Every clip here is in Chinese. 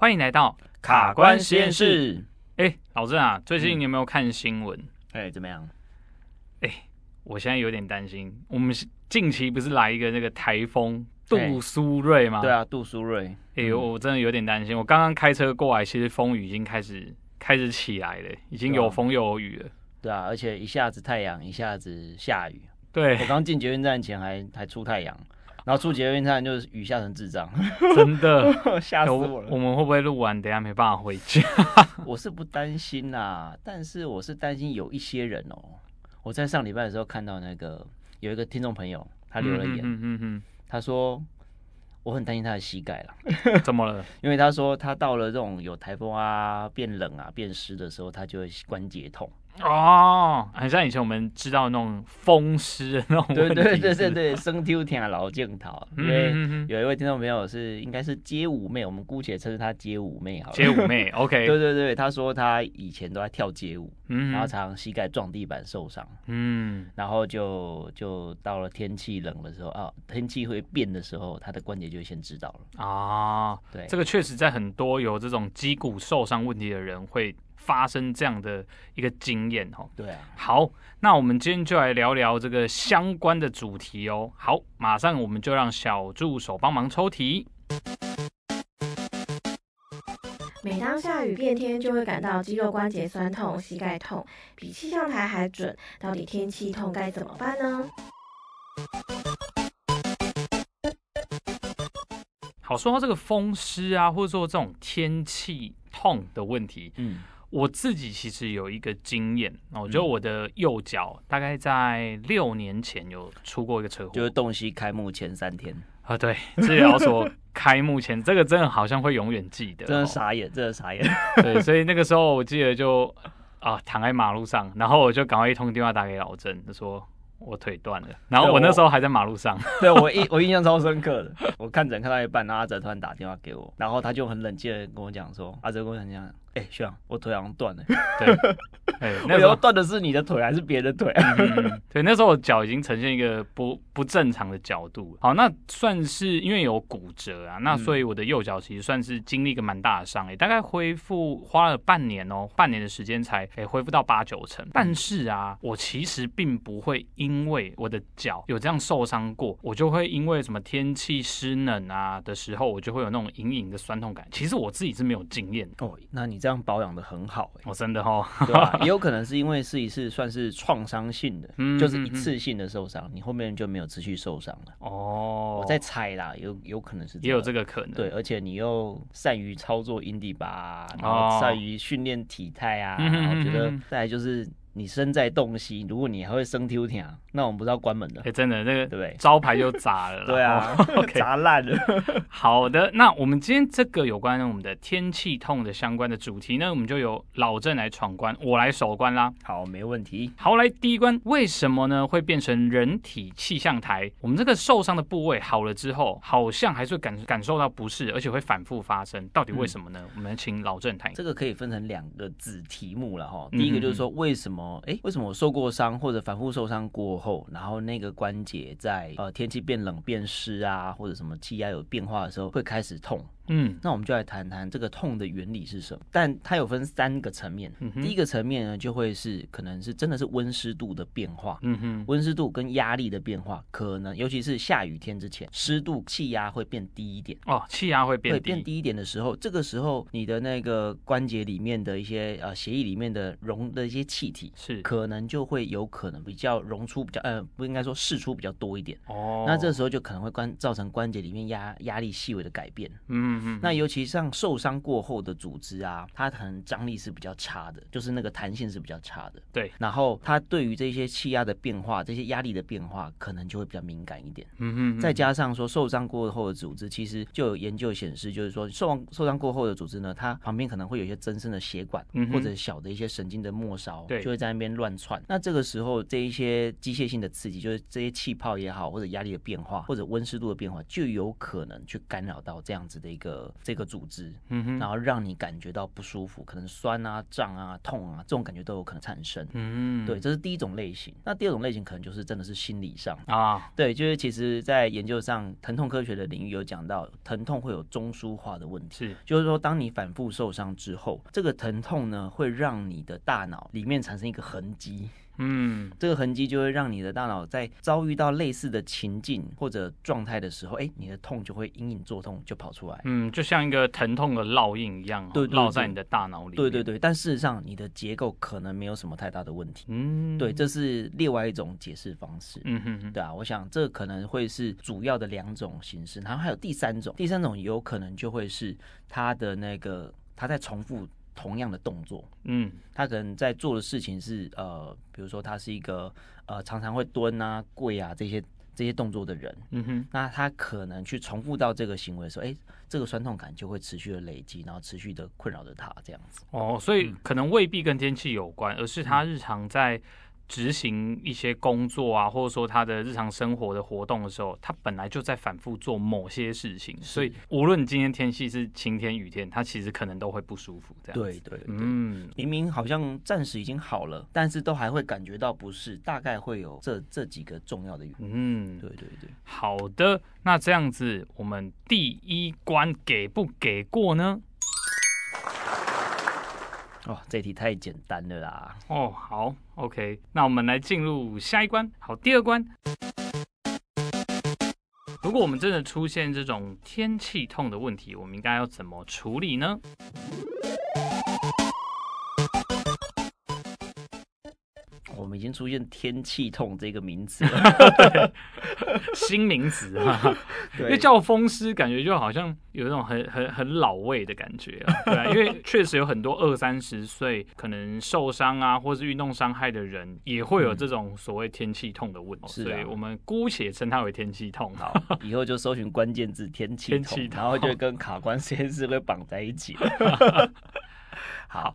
欢迎来到卡关实验室。哎，老郑啊，最近你有没有看新闻？哎、嗯，怎么样？哎，我现在有点担心。我们近期不是来一个那个台风杜苏芮吗？对啊，杜苏芮。哎呦，我真的有点担心。我刚刚开车过来，其实风雨已经开始开始起来了，已经有风又有雨了。对啊，而且一下子太阳，一下子下雨。对，我刚进捷运站前还还出太阳。然后出捷运站就是雨下成智障，真的 吓死我了。我们会不会录完等下没办法回家？我是不担心啦，但是我是担心有一些人哦。我在上礼拜的时候看到那个有一个听众朋友，他留了言，嗯嗯嗯，他说我很担心他的膝盖了。怎么了？因为他说他到了这种有台风啊、变冷啊、变湿的时候，他就会关节痛。哦，很像以前我们知道那种风湿的那种问题。对对对对对，生丢天老镜头。因为有一位听众朋友是应该是街舞妹，我们姑且称之她街舞妹好了。街舞妹，OK。对对对，她说她以前都在跳街舞，嗯，然后常常膝盖撞地板受伤，嗯，然后就就到了天气冷的时候啊，天气会变的时候，她的关节就先知道了。啊，对，这个确实在很多有这种肌骨受伤问题的人会。发生这样的一个经验哦，对啊，好，那我们今天就来聊聊这个相关的主题哦。好，马上我们就让小助手帮忙抽题。每当下雨变天，就会感到肌肉关节酸痛、膝盖痛，比气象台还准。到底天气痛该怎么办呢？好，说到这个风湿啊，或者说这种天气痛的问题，嗯。我自己其实有一个经验，我觉得我的右脚大概在六年前有出过一个车祸，就是洞悉开幕前三天。啊，对，治疗所开幕前，这个真的好像会永远记得，真的傻眼，真的傻眼，对，所以那个时候我记得就啊躺在马路上，然后我就赶快一通电话打给老郑，他说我腿断了，然后我那时候还在马路上，对我印 我印象超深刻的，我看诊看到一半，然后阿哲突然打电话给我，然后他就很冷静的跟我讲说，阿哲跟我讲讲。哎、欸，学长，我腿好像断了。对，哎、欸，那时候断的是你的腿还是别的腿？嗯、对，那时候我脚已经呈现一个不不正常的角度。好，那算是因为有骨折啊，那所以我的右脚其实算是经历一个蛮大的伤，哎，大概恢复花了半年哦，半年的时间才哎恢复到八九成。但是啊，我其实并不会因为我的脚有这样受伤过，我就会因为什么天气湿冷啊的时候，我就会有那种隐隐的酸痛感。其实我自己是没有经验哦。那你在这样保养的很好，欸，我、哦、真的哈，对吧？也有可能是因为是一次算是创伤性的，嗯，就是一次性的受伤，你后面就没有持续受伤了。哦，我在猜啦，有有可能是也有这个可能，对，而且你又善于操作阴蒂吧，然后善于训练体态啊，我觉得再来就是。你身在洞悉，如果你还会生丢天，那我们不是要关门的。哎、欸，真的，那个对招牌就砸了。对啊，砸烂了。好的，那我们今天这个有关我们的天气痛的相关的主题呢，我们就由老郑来闯关，我来守关啦。好，没问题。好，来第一关，为什么呢会变成人体气象台？我们这个受伤的部位好了之后，好像还是会感感受到不适，而且会反复发生，到底为什么呢？嗯、我们请老郑谈。这个可以分成两个子题目了哈。第一个就是说为什么？哎、欸，为什么我受过伤或者反复受伤过后，然后那个关节在呃天气变冷变湿啊，或者什么气压有变化的时候会开始痛？嗯，那我们就来谈谈这个痛的原理是什么。但它有分三个层面。嗯、第一个层面呢，就会是可能是真的是温湿度的变化。嗯哼，温湿度跟压力的变化，可能尤其是下雨天之前，湿度气压会变低一点。哦，气压会变低。会变低一点的时候，这个时候你的那个关节里面的一些呃血液里面的溶的一些气体是可能就会有可能比较溶出比较呃不应该说释出比较多一点。哦，那这时候就可能会关造成关节里面压压力细微的改变。嗯。嗯，那尤其像受伤过后的组织啊，它可能张力是比较差的，就是那个弹性是比较差的。对，然后它对于这些气压的变化、这些压力的变化，可能就会比较敏感一点。嗯哼，再加上说受伤过后的组织，其实就有研究显示，就是说受伤受伤过后的组织呢，它旁边可能会有一些增生的血管，或者小的一些神经的末梢，对，就会在那边乱窜。那这个时候，这一些机械性的刺激，就是这些气泡也好，或者压力的变化，或者温湿度的变化，就有可能去干扰到这样子的一个。个这个组织，然后让你感觉到不舒服，可能酸啊、胀啊、痛啊这种感觉都有可能产生。嗯，对，这是第一种类型。那第二种类型可能就是真的是心理上啊，对，就是其实在研究上，疼痛科学的领域有讲到，疼痛会有中枢化的问题，是，就是说当你反复受伤之后，这个疼痛呢会让你的大脑里面产生一个痕迹。嗯，这个痕迹就会让你的大脑在遭遇到类似的情境或者状态的时候，哎，你的痛就会隐隐作痛就跑出来。嗯，就像一个疼痛的烙印一样，对，烙在你的大脑里。对对对，但事实上你的结构可能没有什么太大的问题。嗯，对，这是另外一种解释方式。嗯哼哼，对啊，我想这可能会是主要的两种形式，然后还有第三种，第三种有可能就会是他的那个他在重复。同样的动作，嗯，他可能在做的事情是呃，比如说他是一个呃常常会蹲啊、跪啊这些这些动作的人，嗯哼，那他可能去重复到这个行为的时候，哎，这个酸痛感就会持续的累积，然后持续的困扰着他这样子。哦，所以可能未必跟天气有关，而是他日常在。执行一些工作啊，或者说他的日常生活的活动的时候，他本来就在反复做某些事情，所以无论今天天气是晴天雨天，他其实可能都会不舒服。这样对对，对，嗯，明明好像暂时已经好了，但是都还会感觉到不适，大概会有这这几个重要的原因。嗯，对对对。好的，那这样子我们第一关给不给过呢？哦，这题太简单了啦！哦，好，OK，那我们来进入下一关。好，第二关，如果我们真的出现这种天气痛的问题，我们应该要怎么处理呢？我们已经出现“天气痛”这个名词了，新名词啊。因为叫风湿，感觉就好像有一种很很很老味的感觉啊，对啊，因为确实有很多二三十岁可能受伤啊，或是运动伤害的人，也会有这种所谓天气痛的问题，是、嗯，所以我们姑且称它为天气痛。好，以后就搜寻关键字“ 天气痛”，然后就跟卡关实验室会绑在一起。好，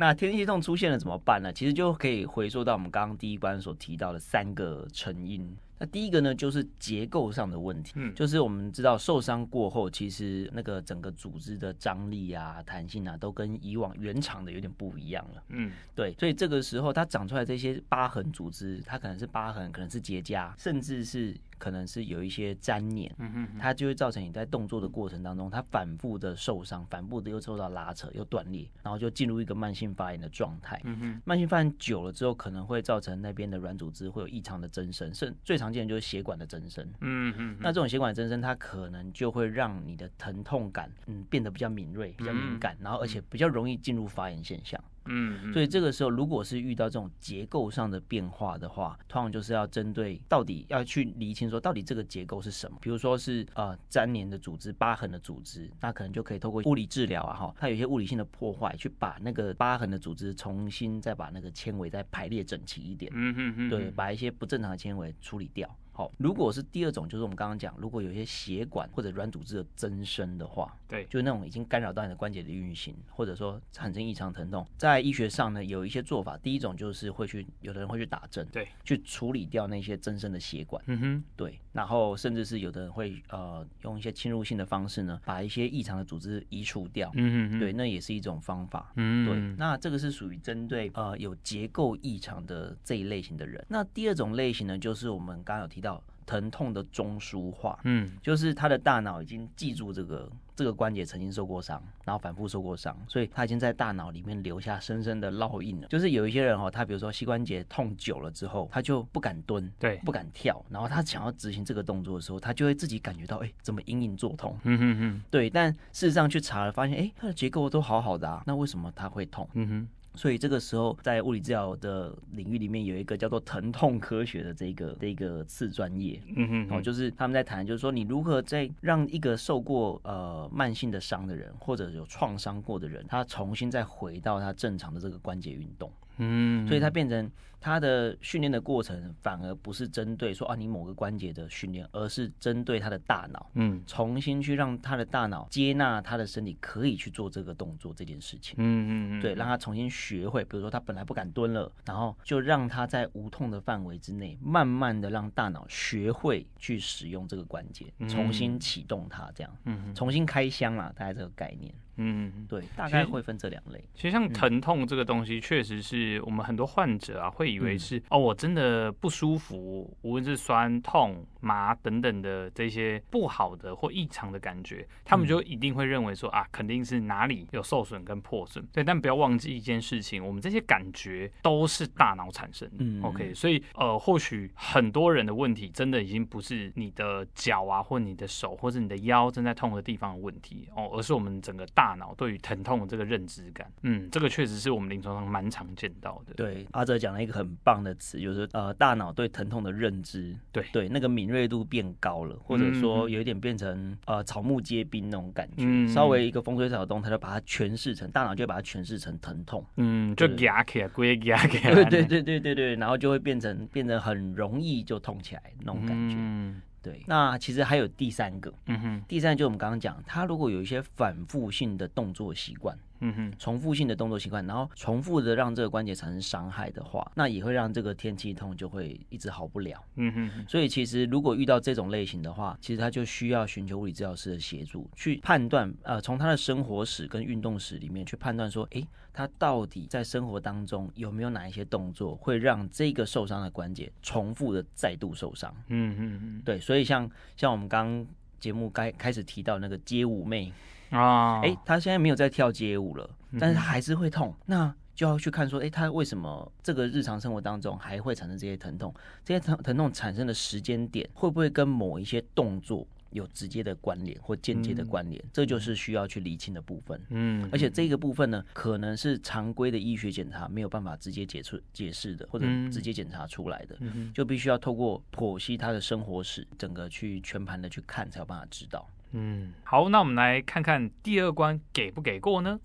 那天气痛出现了怎么办呢？其实就可以回溯到我们刚刚第一关所提到的三个成因。那第一个呢，就是结构上的问题，嗯，就是我们知道受伤过后，其实那个整个组织的张力啊、弹性啊，都跟以往原厂的有点不一样了，嗯，对，所以这个时候它长出来这些疤痕组织，它可能是疤痕，可能是结痂，甚至是。可能是有一些粘黏，它就会造成你在动作的过程当中，它反复的受伤，反复的又受到拉扯，又断裂，然后就进入一个慢性发炎的状态。嗯慢性发炎久了之后，可能会造成那边的软组织会有异常的增生，甚最常见的就是血管的增生。嗯嗯，那这种血管增生，它可能就会让你的疼痛感嗯变得比较敏锐、比较敏感，然后而且比较容易进入发炎现象。嗯，所以这个时候，如果是遇到这种结构上的变化的话，通常就是要针对到底要去厘清说，到底这个结构是什么。比如说是呃粘连的组织、疤痕的组织，那可能就可以透过物理治疗啊，哈，它有一些物理性的破坏，去把那个疤痕的组织重新再把那个纤维再排列整齐一点。嗯嗯嗯，对，把一些不正常的纤维处理掉。好，如果是第二种，就是我们刚刚讲，如果有一些血管或者软组织的增生的话，对，就是那种已经干扰到你的关节的运行，或者说产生异常疼痛，在医学上呢，有一些做法。第一种就是会去，有的人会去打针，对，去处理掉那些增生的血管，嗯哼，对，然后甚至是有的人会呃用一些侵入性的方式呢，把一些异常的组织移除掉，嗯哼，对，那也是一种方法，嗯，对，那这个是属于针对呃有结构异常的这一类型的人。那第二种类型呢，就是我们刚刚有提到。疼痛的中枢化，嗯，就是他的大脑已经记住这个这个关节曾经受过伤，然后反复受过伤，所以他已经在大脑里面留下深深的烙印了。就是有一些人哦，他比如说膝关节痛久了之后，他就不敢蹲，对，不敢跳，然后他想要执行这个动作的时候，他就会自己感觉到，哎，怎么隐隐作痛？嗯哼哼，对，但事实上去查了，发现，哎，他的结构都好好的啊，那为什么他会痛？嗯哼。所以这个时候，在物理治疗的领域里面，有一个叫做疼痛科学的这个这个次专业，嗯哼，哦，就是他们在谈，就是说你如何在让一个受过呃慢性的伤的人，或者有创伤过的人，他重新再回到他正常的这个关节运动。嗯，所以它变成。它的训练的过程反而不是针对说啊你某个关节的训练，而是针对他的大脑，嗯，重新去让他的大脑接纳他的身体可以去做这个动作这件事情，嗯嗯嗯，对，让他重新学会，比如说他本来不敢蹲了，然后就让他在无痛的范围之内，慢慢的让大脑学会去使用这个关节，重新启动它，这样，嗯，重新开箱啦，大概这个概念。嗯，对，大概会分这两类。其实像疼痛这个东西，确实是我们很多患者啊会以为是、嗯、哦，我真的不舒服，无论是酸痛、麻等等的这些不好的或异常的感觉，他们就一定会认为说啊，肯定是哪里有受损跟破损。对，但不要忘记一件事情，我们这些感觉都是大脑产生的。嗯，OK，所以呃，或许很多人的问题真的已经不是你的脚啊，或你的手，或者你的腰正在痛的地方的问题哦，而是我们整个大。脑对于疼痛的这个认知感，嗯，这个确实是我们临床上蛮常见到的。对，阿哲讲了一个很棒的词，就是呃，大脑对疼痛的认知，对对，那个敏锐度变高了，或者说有一点变成呃草木皆兵那种感觉，嗯、稍微一个风吹草动，它就把它诠释成大脑就会把它诠释成疼痛，嗯，就压起来，归压起来，对对对对对对，然后就会变成变成很容易就痛起来那种感觉。嗯对，那其实还有第三个，嗯哼，第三个就是我们刚刚讲，他如果有一些反复性的动作习惯。嗯哼，重复性的动作习惯，然后重复的让这个关节产生伤害的话，那也会让这个天气痛就会一直好不了。嗯哼，所以其实如果遇到这种类型的话，其实他就需要寻求物理治疗师的协助，去判断，呃，从他的生活史跟运动史里面去判断说，诶，他到底在生活当中有没有哪一些动作会让这个受伤的关节重复的再度受伤？嗯哼哼，对，所以像像我们刚节目该开始提到那个街舞妹。啊，哎、欸，他现在没有在跳街舞了，但是他还是会痛，嗯、那就要去看说，哎、欸，他为什么这个日常生活当中还会产生这些疼痛？这些疼疼痛产生的时间点会不会跟某一些动作有直接的关联或间接的关联？嗯、这就是需要去厘清的部分。嗯，而且这个部分呢，可能是常规的医学检查没有办法直接解出解释的，或者直接检查出来的，嗯、就必须要透过剖析他的生活史，整个去全盘的去看，才有办法知道。嗯，好，那我们来看看第二关给不给过呢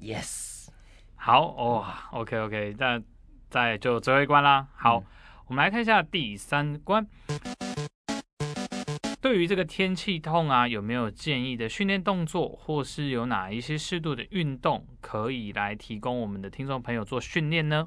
？Yes，好哦，OK OK，那再就最后一关啦。好，嗯、我们来看一下第三关。对于这个天气痛啊，有没有建议的训练动作，或是有哪一些适度的运动可以来提供我们的听众朋友做训练呢？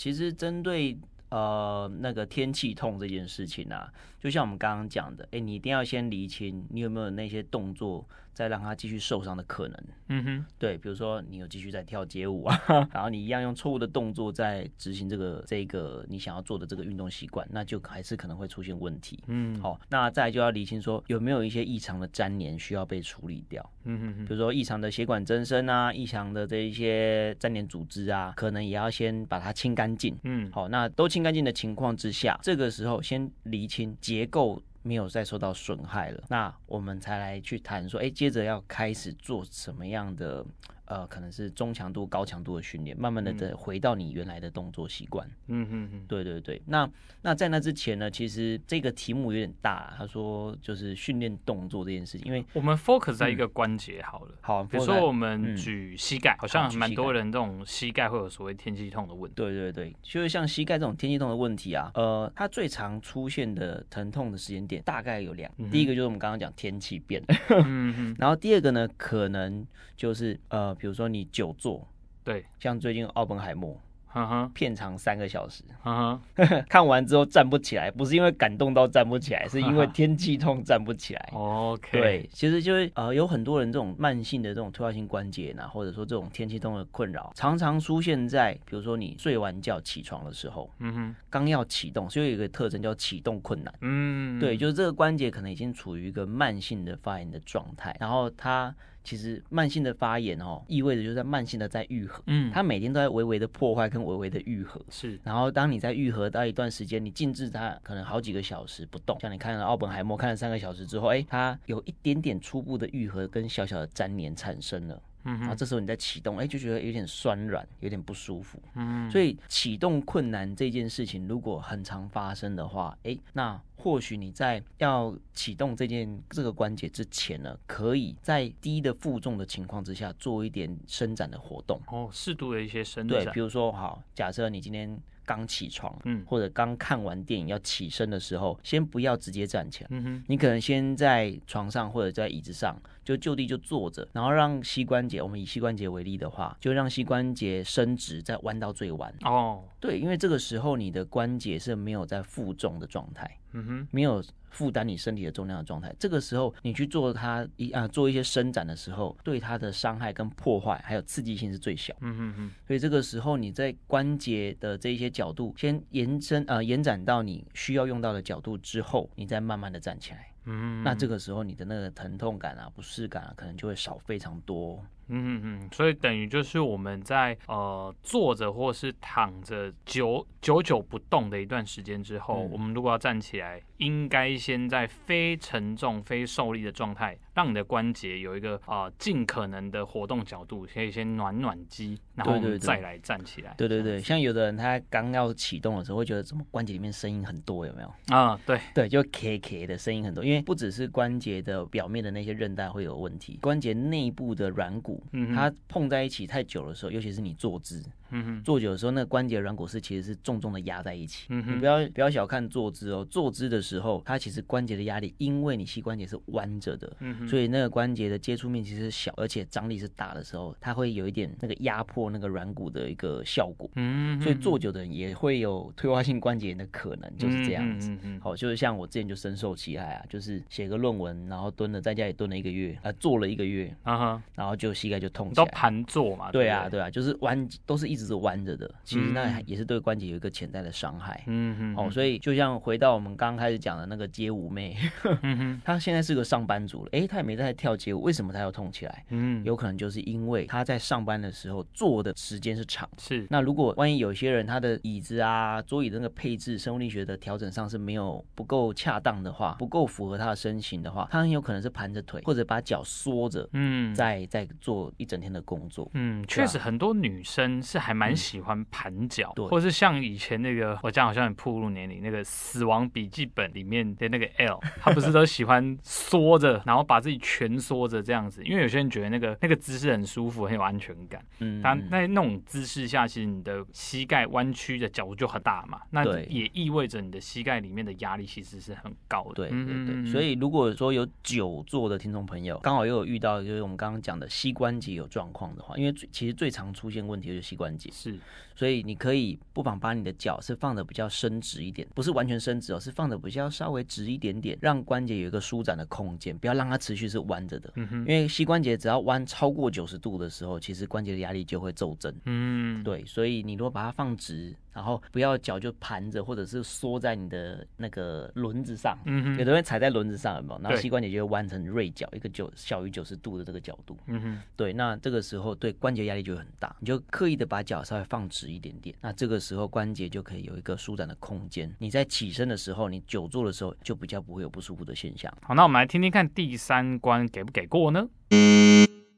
其实针对呃那个天气痛这件事情啊，就像我们刚刚讲的，哎，你一定要先厘清你有没有那些动作。再让他继续受伤的可能，嗯哼，对，比如说你有继续在跳街舞啊，然后你一样用错误的动作在执行这个这个你想要做的这个运动习惯，那就还是可能会出现问题，嗯，好，那再来就要厘清说有没有一些异常的粘连需要被处理掉，嗯哼，比如说异常的血管增生啊，异常的这一些粘连组织啊，可能也要先把它清干净，嗯，好，那都清干净的情况之下，这个时候先厘清结构。没有再受到损害了，那我们才来去谈说，哎，接着要开始做什么样的？呃，可能是中强度、高强度的训练，慢慢的的回到你原来的动作习惯。嗯嗯嗯，对对对。那那在那之前呢，其实这个题目有点大。他说就是训练动作这件事情，因为我们 focus 在一个关节好了。好，比如说我们举膝盖，好像蛮多人这种膝盖会有所谓天气痛的问题。对对对，就是像膝盖这种天气痛的问题啊，呃，它最常出现的疼痛的时间点大概有两，第一个就是我们刚刚讲天气变 了，嗯嗯，然后第二个呢，可能就是呃。比如说你久坐，对，像最近奥本海默。哈哈，uh huh. 片长三个小时，哈哈、uh，huh. 看完之后站不起来，不是因为感动到站不起来，是因为天气痛站不起来。OK，对，其实就是呃，有很多人这种慢性的这种退化性关节呢，或者说这种天气痛的困扰，常常出现在比如说你睡完觉起床的时候，嗯哼、uh，刚、要启动，所以有一个特征叫启动困难。嗯、uh，huh. 对，就是这个关节可能已经处于一个慢性的发炎的状态，然后它。其实慢性的发炎哦，意味着就是在慢性的在愈合，嗯，它每天都在微微的破坏跟微微的愈合，是。然后当你在愈合到一段时间，你静置它可能好几个小时不动，像你看了奥本海默看了三个小时之后，哎，它有一点点初步的愈合跟小小的粘连产生了，嗯，然后这时候你再启动，哎，就觉得有点酸软，有点不舒服，嗯，所以启动困难这件事情如果很常发生的话，哎，那或许你在要启动这件这个关节之前呢，可以在低的负重的情况之下做一点伸展的活动，哦，适度的一些伸展，对，比如说好，假设你今天。刚起床，嗯，或者刚看完电影要起身的时候，先不要直接站起来，嗯哼，你可能先在床上或者在椅子上就就地就坐着，然后让膝关节，我们以膝关节为例的话，就让膝关节伸直，再弯到最弯。哦，对，因为这个时候你的关节是没有在负重的状态，嗯哼，没有。负担你身体的重量的状态，这个时候你去做它一啊做一些伸展的时候，对它的伤害跟破坏还有刺激性是最小。嗯哼哼。所以这个时候你在关节的这一些角度先延伸呃延展到你需要用到的角度之后，你再慢慢的站起来。嗯。那这个时候你的那个疼痛感啊不适感啊可能就会少非常多。嗯嗯嗯，所以等于就是我们在呃坐着或是躺着久久久不动的一段时间之后，嗯、我们如果要站起来，应该先在非沉重、非受力的状态，让你的关节有一个啊呃、尽可能的活动角度，可以先暖暖肌，然后我们再来站起来。对对对，像有的人他刚要启动的时候，会觉得怎么关节里面声音很多，有没有？啊，对对，就咔咔的声音很多，因为不只是关节的表面的那些韧带会有问题，关节内部的软骨。嗯，它碰在一起太久的时候，尤其是你坐姿，嗯哼，坐久的时候，那个关节软骨是其实是重重的压在一起。嗯哼，你不要不要小看坐姿哦，坐姿的时候，它其实关节的压力，因为你膝关节是弯着的，嗯哼，所以那个关节的接触面积是小，而且张力是大的时候，它会有一点那个压迫那个软骨的一个效果。嗯哼，所以坐久的人也会有退化性关节炎的可能，就是这样子。嗯嗯，好，就是像我之前就深受其害啊，就是写个论文，然后蹲了在家里蹲了一个月，啊，坐了一个月，啊哈，然后就膝盖就痛起来。都盘坐嘛？对啊，对啊，就是弯，都是一直是弯着的。其实那也是对关节有一个潜在的伤害。嗯嗯。哦，所以就像回到我们刚开始讲的那个街舞妹，她现在是个上班族了，哎，她也没在跳街舞，为什么她要痛起来？嗯，有可能就是因为她在上班的时候坐的时间是长。是。那如果万一有些人他的椅子啊、桌椅的那个配置、生物力学的调整上是没有不够恰当的话，不够符合他的身形的话，他很有可能是盘着腿或者把脚缩着，嗯，在在做一整天的工作。嗯，确实很多女生是还蛮喜欢盘脚，对，或是像以前那个，我这样好像很暴露年龄，那个《死亡笔记本》里面的那个 L，他不是都喜欢缩着，然后把自己蜷缩着这样子，因为有些人觉得那个那个姿势很舒服，很有安全感。嗯，但那那种姿势下，其实你的膝盖弯曲的角度就很大嘛，那也意味着你的膝盖里面的压力其实是很高的。对对对，所以如果说有久坐的听众朋友，刚好又有遇到就是我们刚刚讲的膝关节有状况的话，因为其实最常出现问题就是膝关节，是，所以你可以不妨把你的脚是放的比较伸直一点，不是完全伸直哦，是放的比较稍微直一点点，让关节有一个舒展的空间，不要让它持续是弯着的。嗯哼，因为膝关节只要弯超过九十度的时候，其实关节的压力就会骤增。嗯，对，所以你如果把它放直。然后不要脚就盘着，或者是缩在你的那个轮子上，嗯哼，有的人踩在轮子上，有没有？然后膝关节就会弯成锐角，一个九小于九十度的这个角度，嗯哼，对，那这个时候对关节压力就会很大，你就刻意的把脚稍微放直一点点，那这个时候关节就可以有一个舒展的空间。你在起身的时候，你久坐的时候就比较不会有不舒服的现象。好，那我们来听听看第三关给不给过呢？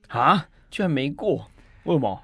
啊，居然没过，为什么？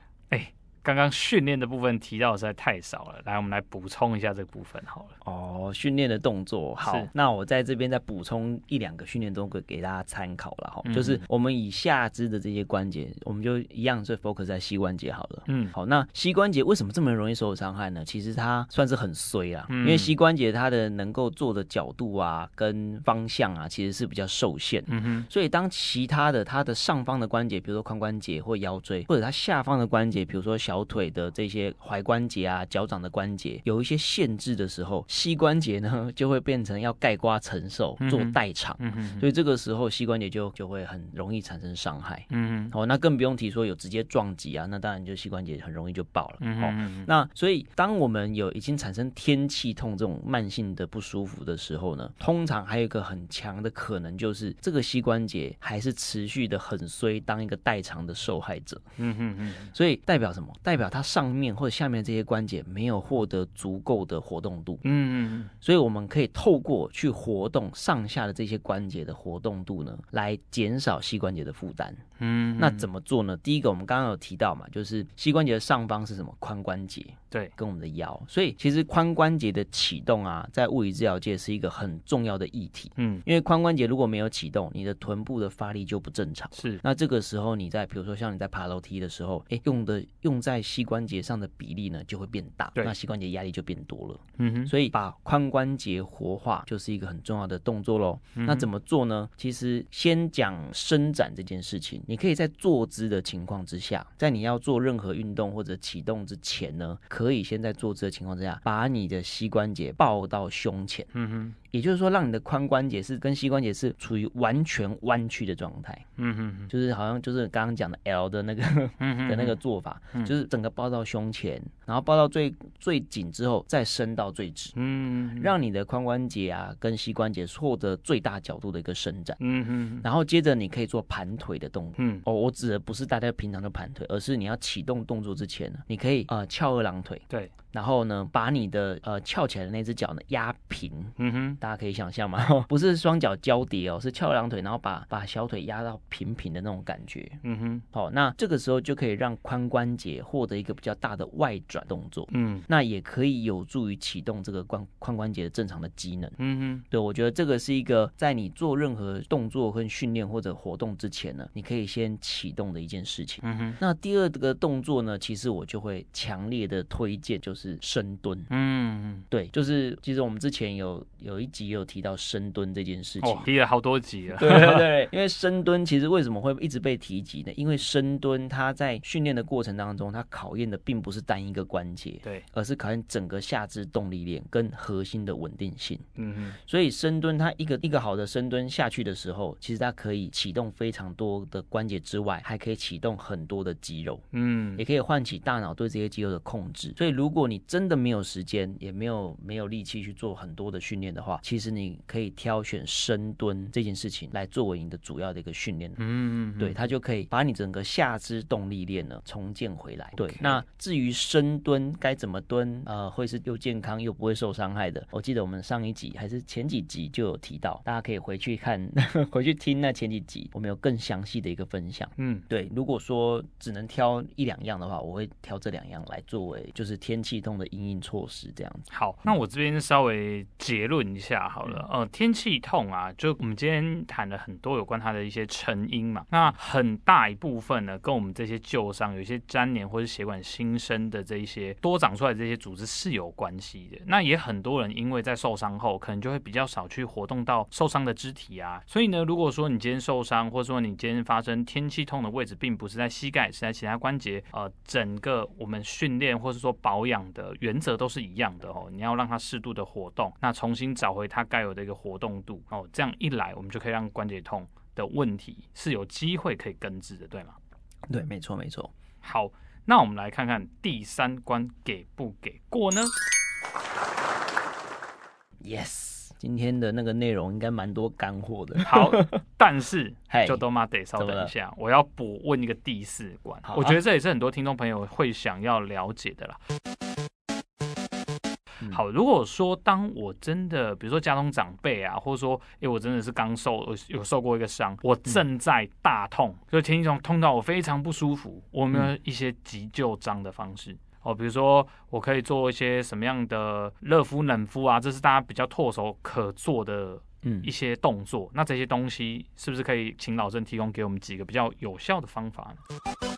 刚刚训练的部分提到的实在太少了，来，我们来补充一下这个部分好了。哦，训练的动作好，那我在这边再补充一两个训练动作给大家参考了哈，嗯、就是我们以下肢的这些关节，我们就一样是 focus 在膝关节好了。嗯，好，那膝关节为什么这么容易受伤害呢？其实它算是很衰啊，嗯、因为膝关节它的能够做的角度啊跟方向啊，其实是比较受限。嗯哼，所以当其他的它的上方的关节，比如说髋关节或腰椎，或者它下方的关节，比如说小腿的这些踝关节啊、脚掌的关节有一些限制的时候，膝关节呢就会变成要盖瓜承受做代偿，嗯哼，所以这个时候膝关节就就会很容易产生伤害，嗯哼，哦，那更不用提说有直接撞击啊，那当然就膝关节很容易就爆了，嗯哦，那所以当我们有已经产生天气痛这种慢性的不舒服的时候呢，通常还有一个很强的可能就是这个膝关节还是持续的很衰，当一个代偿的受害者，嗯哼嗯，所以代表什么？代表它上面或者下面这些关节没有获得足够的活动度。嗯，所以我们可以透过去活动上下的这些关节的活动度呢，来减少膝关节的负担。嗯，那怎么做呢？第一个，我们刚刚有提到嘛，就是膝关节的上方是什么？髋关节。对，跟我们的腰。所以其实髋关节的启动啊，在物理治疗界是一个很重要的议题。嗯，因为髋关节如果没有启动，你的臀部的发力就不正常。是。那这个时候你在，比如说像你在爬楼梯的时候，哎，用的用在膝关节上的比例呢，就会变大。那膝关节压力就变多了。嗯哼。所以把髋关节活化就是一个很重要的动作喽。嗯、那怎么做呢？其实先讲伸展这件事情，你可以在坐姿的情况之下，在你要做任何运动或者启动之前呢，可以先在坐姿的情况之下，把你的膝关节抱到胸前。嗯哼。也就是说，让你的髋关节是跟膝关节是处于完全弯曲的状态，嗯哼，就是好像就是刚刚讲的 L 的那个的那个做法，就是整个抱到胸前，然后抱到最最紧之后再伸到最直，嗯，让你的髋关节啊跟膝关节获得最大角度的一个伸展，嗯哼，然后接着你可以做盘腿的动作，嗯，哦，我指的不是大家平常的盘腿，而是你要启动动作之前呢，你可以呃翘二郎腿，对。然后呢，把你的呃翘起来的那只脚呢压平，嗯哼，大家可以想象吗？不是双脚交叠哦，是翘二郎腿，然后把把小腿压到平平的那种感觉，嗯哼。好，那这个时候就可以让髋关节获得一个比较大的外转动作，嗯，那也可以有助于启动这个髋髋关节的正常的机能，嗯哼。对，我觉得这个是一个在你做任何动作跟训练或者活动之前呢，你可以先启动的一件事情，嗯哼。那第二个动作呢，其实我就会强烈的推荐就。是深蹲，嗯，对，就是其实我们之前有有一集有提到深蹲这件事情，哦，提了好多集了，对对对，因为深蹲其实为什么会一直被提及呢？因为深蹲它在训练的过程当中，它考验的并不是单一个关节，对，而是考验整个下肢动力链跟核心的稳定性，嗯哼，所以深蹲它一个一个好的深蹲下去的时候，其实它可以启动非常多的关节之外，还可以启动很多的肌肉，嗯，也可以唤起大脑对这些肌肉的控制，所以如果你真的没有时间，也没有没有力气去做很多的训练的话，其实你可以挑选深蹲这件事情来作为你的主要的一个训练。嗯，对，它就可以把你整个下肢动力链呢重建回来。对，那至于深蹲该怎么蹲，呃，会是又健康又不会受伤害的，我记得我们上一集还是前几集就有提到，大家可以回去看，回去听那前几集，我们有更详细的一个分享。嗯，对，如果说只能挑一两样的话，我会挑这两样来作为就是天气痛的因应措施这样子。好，那我这边稍微结论一下好了。呃，天气痛啊，就我们今天谈了很多有关它的一些成因嘛。那很大一部分呢，跟我们这些旧伤、有一些粘连或者血管新生的这一些多长出来的这些组织是有关系的。那也很多人因为在受伤后，可能就会比较少去活动到受伤的肢体啊。所以呢，如果说你今天受伤，或者说你今天发生天气痛的位置，并不是在膝盖，是在其他关节，呃，整个我们训练或者说保养的原则都是一样的哦，你要让它适度的活动，那重新找回它该有的一个活动度哦，这样一来，我们就可以让关节痛的问题是有机会可以根治的，对吗？对，没错，没错。好，那我们来看看第三关给不给过呢？Yes，今天的那个内容应该蛮多干货的。好，但是就都妈得稍等一下，我要补问一个第四关，啊、我觉得这也是很多听众朋友会想要了解的啦。好，如果说当我真的，比如说家中长辈啊，或者说，哎、欸，我真的是刚受，有受过一个伤，我正在大痛，就天气痛痛到我非常不舒服，我有没有一些急救章的方式？哦，比如说我可以做一些什么样的热敷、冷敷啊，这是大家比较唾手可做的嗯一些动作。嗯、那这些东西是不是可以请老郑提供给我们几个比较有效的方法呢？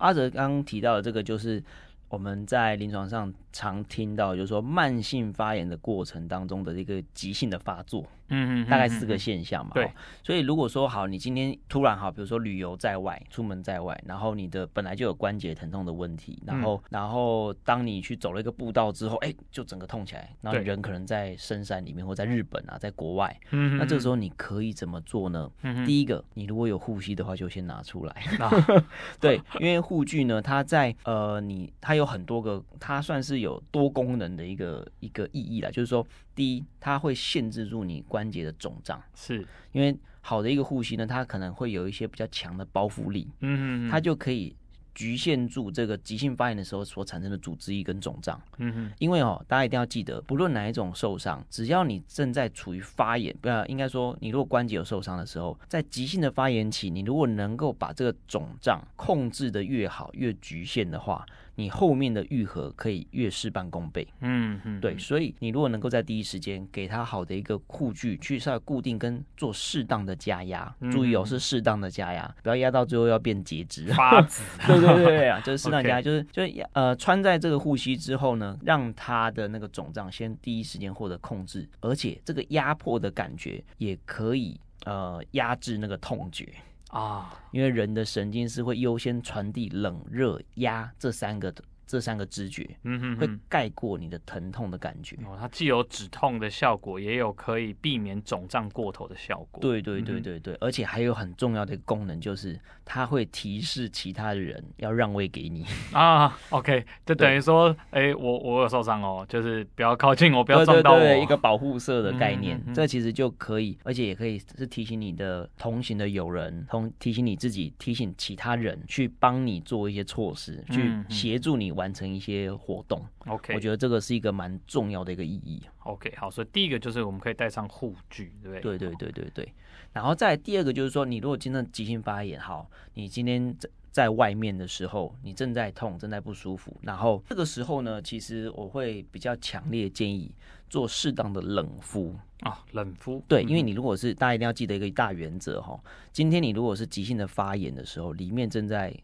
阿哲刚刚提到的这个就是我们在临床上常听到，就是说慢性发炎的过程当中的一个急性的发作。嗯嗯，大概四个现象嘛。对，所以如果说好，你今天突然好，比如说旅游在外，出门在外，然后你的本来就有关节疼痛的问题，然后、嗯、然后当你去走了一个步道之后，哎、欸，就整个痛起来。然后人可能在深山里面，或在日本啊，在国外。嗯，那这个时候你可以怎么做呢？嗯，第一个，你如果有护膝的话，就先拿出来。嗯、对，因为护具呢，它在呃，你它有很多个，它算是有多功能的一个一个意义啦，就是说。第一，它会限制住你关节的肿胀，是因为好的一个护膝呢，它可能会有一些比较强的包覆力，嗯嗯，它就可以。局限住这个急性发炎的时候所产生的组织液跟肿胀，嗯哼，因为哦，大家一定要记得，不论哪一种受伤，只要你正在处于发炎，不要应该说，你如果关节有受伤的时候，在急性的发炎期，你如果能够把这个肿胀控制得越好，越局限的话。你后面的愈合可以越事半功倍，嗯嗯，对，所以你如果能够在第一时间给他好的一个护具，去稍微固定跟做适当的加压，嗯、注意哦，是适当的加压，不要压到最后要变截肢，发紫，对对对对啊，就是适当加压，就是就是呃穿在这个护膝之后呢，让他的那个肿胀先第一时间获得控制，而且这个压迫的感觉也可以呃压制那个痛觉。啊，因为人的神经是会优先传递冷、热、压这三个的。这三个知觉，嗯哼，会盖过你的疼痛的感觉。哦，它既有止痛的效果，也有可以避免肿胀过头的效果。对对对对对，而且还有很重要的功能，就是它会提示其他的人要让位给你 啊。OK，就等于说，哎，我我有受伤哦，就是不要靠近我，不要撞到我，对，一个保护色的概念。这其实就可以，而且也可以是提醒你的同行的友人，同提醒你自己，提醒其他人去帮你做一些措施，去协助你。完成一些活动，OK，我觉得这个是一个蛮重要的一个意义。OK，好，所以第一个就是我们可以带上护具，对不对？对对对对对。然后再第二个就是说，你如果真的急性发炎，好，你今天在在外面的时候，你正在痛，正在不舒服，然后这个时候呢，其实我会比较强烈建议做适当的冷敷啊，冷敷。对，因为你如果是大家一定要记得一个大原则哈，今天你如果是急性的发炎的时候，里面正在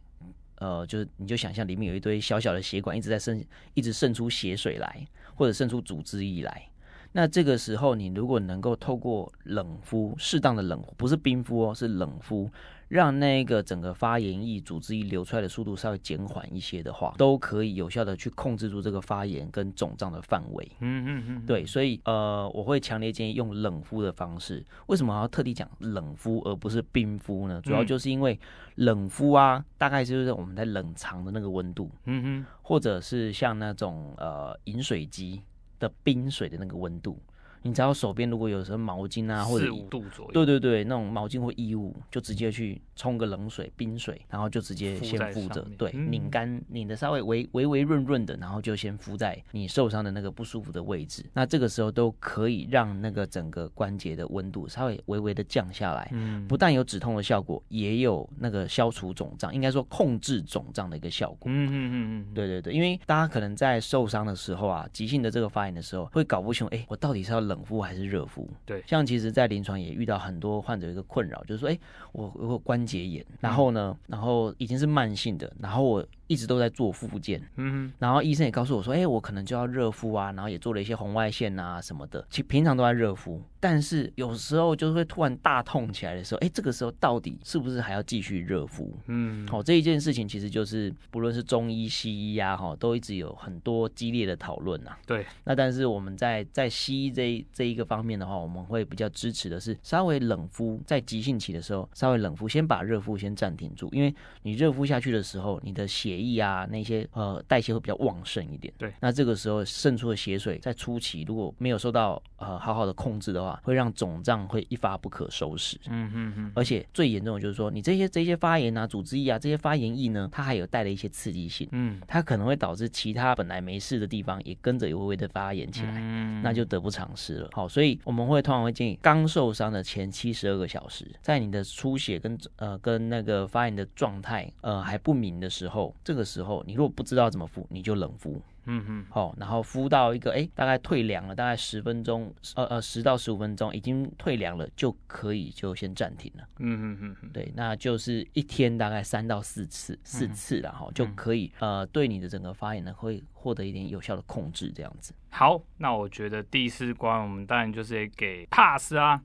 呃，就是你就想象里面有一堆小小的血管一直在渗，一直渗出血水来，或者渗出组织液来。那这个时候，你如果能够透过冷敷，适当的冷敷，不是冰敷哦，是冷敷。让那个整个发炎液、组织液流出来的速度稍微减缓一些的话，都可以有效的去控制住这个发炎跟肿胀的范围。嗯嗯嗯，对，所以呃，我会强烈建议用冷敷的方式。为什么要特地讲冷敷而不是冰敷呢？主要就是因为冷敷啊，大概就是我们在冷藏的那个温度，嗯哼，或者是像那种呃饮水机的冰水的那个温度。你只要手边如果有什么毛巾啊，或者五度左右，对对对，那种毛巾或衣物，就直接去冲个冷水、冰水，然后就直接先敷着，对，拧干，拧的稍微微微微润润的，然后就先敷在你受伤的那个不舒服的位置。那这个时候都可以让那个整个关节的温度稍微微微的降下来，嗯，不但有止痛的效果，也有那个消除肿胀，应该说控制肿胀的一个效果。嗯嗯嗯嗯，对对对，因为大家可能在受伤的时候啊，急性的这个发炎的时候，会搞不清，哎，我到底是要冷。冷敷还是热敷？对，像其实，在临床也遇到很多患者一个困扰，就是说，哎，我我有关节炎，然后呢，然后已经是慢性的，然后我。一直都在做复健，嗯哼，然后医生也告诉我说，哎、欸，我可能就要热敷啊，然后也做了一些红外线啊什么的，其平常都在热敷，但是有时候就会突然大痛起来的时候，哎、欸，这个时候到底是不是还要继续热敷？嗯，好、哦，这一件事情其实就是不论是中医西医啊，哈，都一直有很多激烈的讨论呐。对，那但是我们在在西医这这一个方面的话，我们会比较支持的是稍微冷敷，在急性期的时候稍微冷敷，先把热敷先暂停住，因为你热敷下去的时候，你的血。血液啊，那些呃代谢会比较旺盛一点。对，那这个时候渗出的血水在初期如果没有受到呃好好的控制的话，会让肿胀会一发不可收拾。嗯嗯嗯。而且最严重的就是说，你这些这些发炎啊、组织液啊、这些发炎液呢，它还有带了一些刺激性。嗯。它可能会导致其他本来没事的地方也跟着微微的发炎起来。嗯。那就得不偿失了。好，所以我们会通常会建议，刚受伤的前七十二个小时，在你的出血跟呃跟那个发炎的状态呃还不明的时候。这个时候，你如果不知道怎么敷，你就冷敷，嗯哼，好，然后敷到一个哎，大概退凉了，大概十分钟，呃呃，十到十五分钟，已经退凉了，就可以就先暂停了，嗯哼哼，对，那就是一天大概三到四次，四次然后就可以，呃，对你的整个发炎呢，会获得一点有效的控制，这样子。好，那我觉得第四关我们当然就是给 pass 啊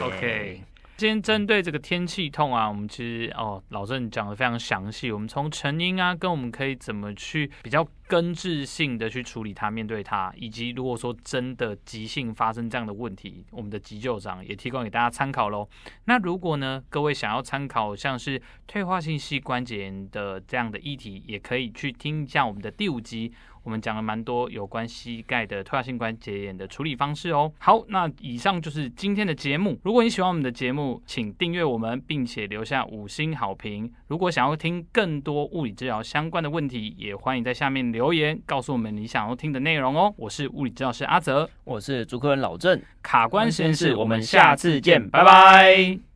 ，OK。今天针对这个天气痛啊，我们其实哦，老郑讲的非常详细。我们从成因啊，跟我们可以怎么去比较根治性的去处理它，面对它，以及如果说真的急性发生这样的问题，我们的急救章也提供给大家参考喽。那如果呢，各位想要参考像是退化性膝关节炎的这样的议题，也可以去听一下我们的第五集。我们讲了蛮多有关膝盖的退化性关节炎的处理方式哦。好，那以上就是今天的节目。如果你喜欢我们的节目，请订阅我们，并且留下五星好评。如果想要听更多物理治疗相关的问题，也欢迎在下面留留言告诉我们你想要听的内容哦。我是物理治疗师阿泽，我是主科人老郑，卡关实验室，我们下次见，拜拜。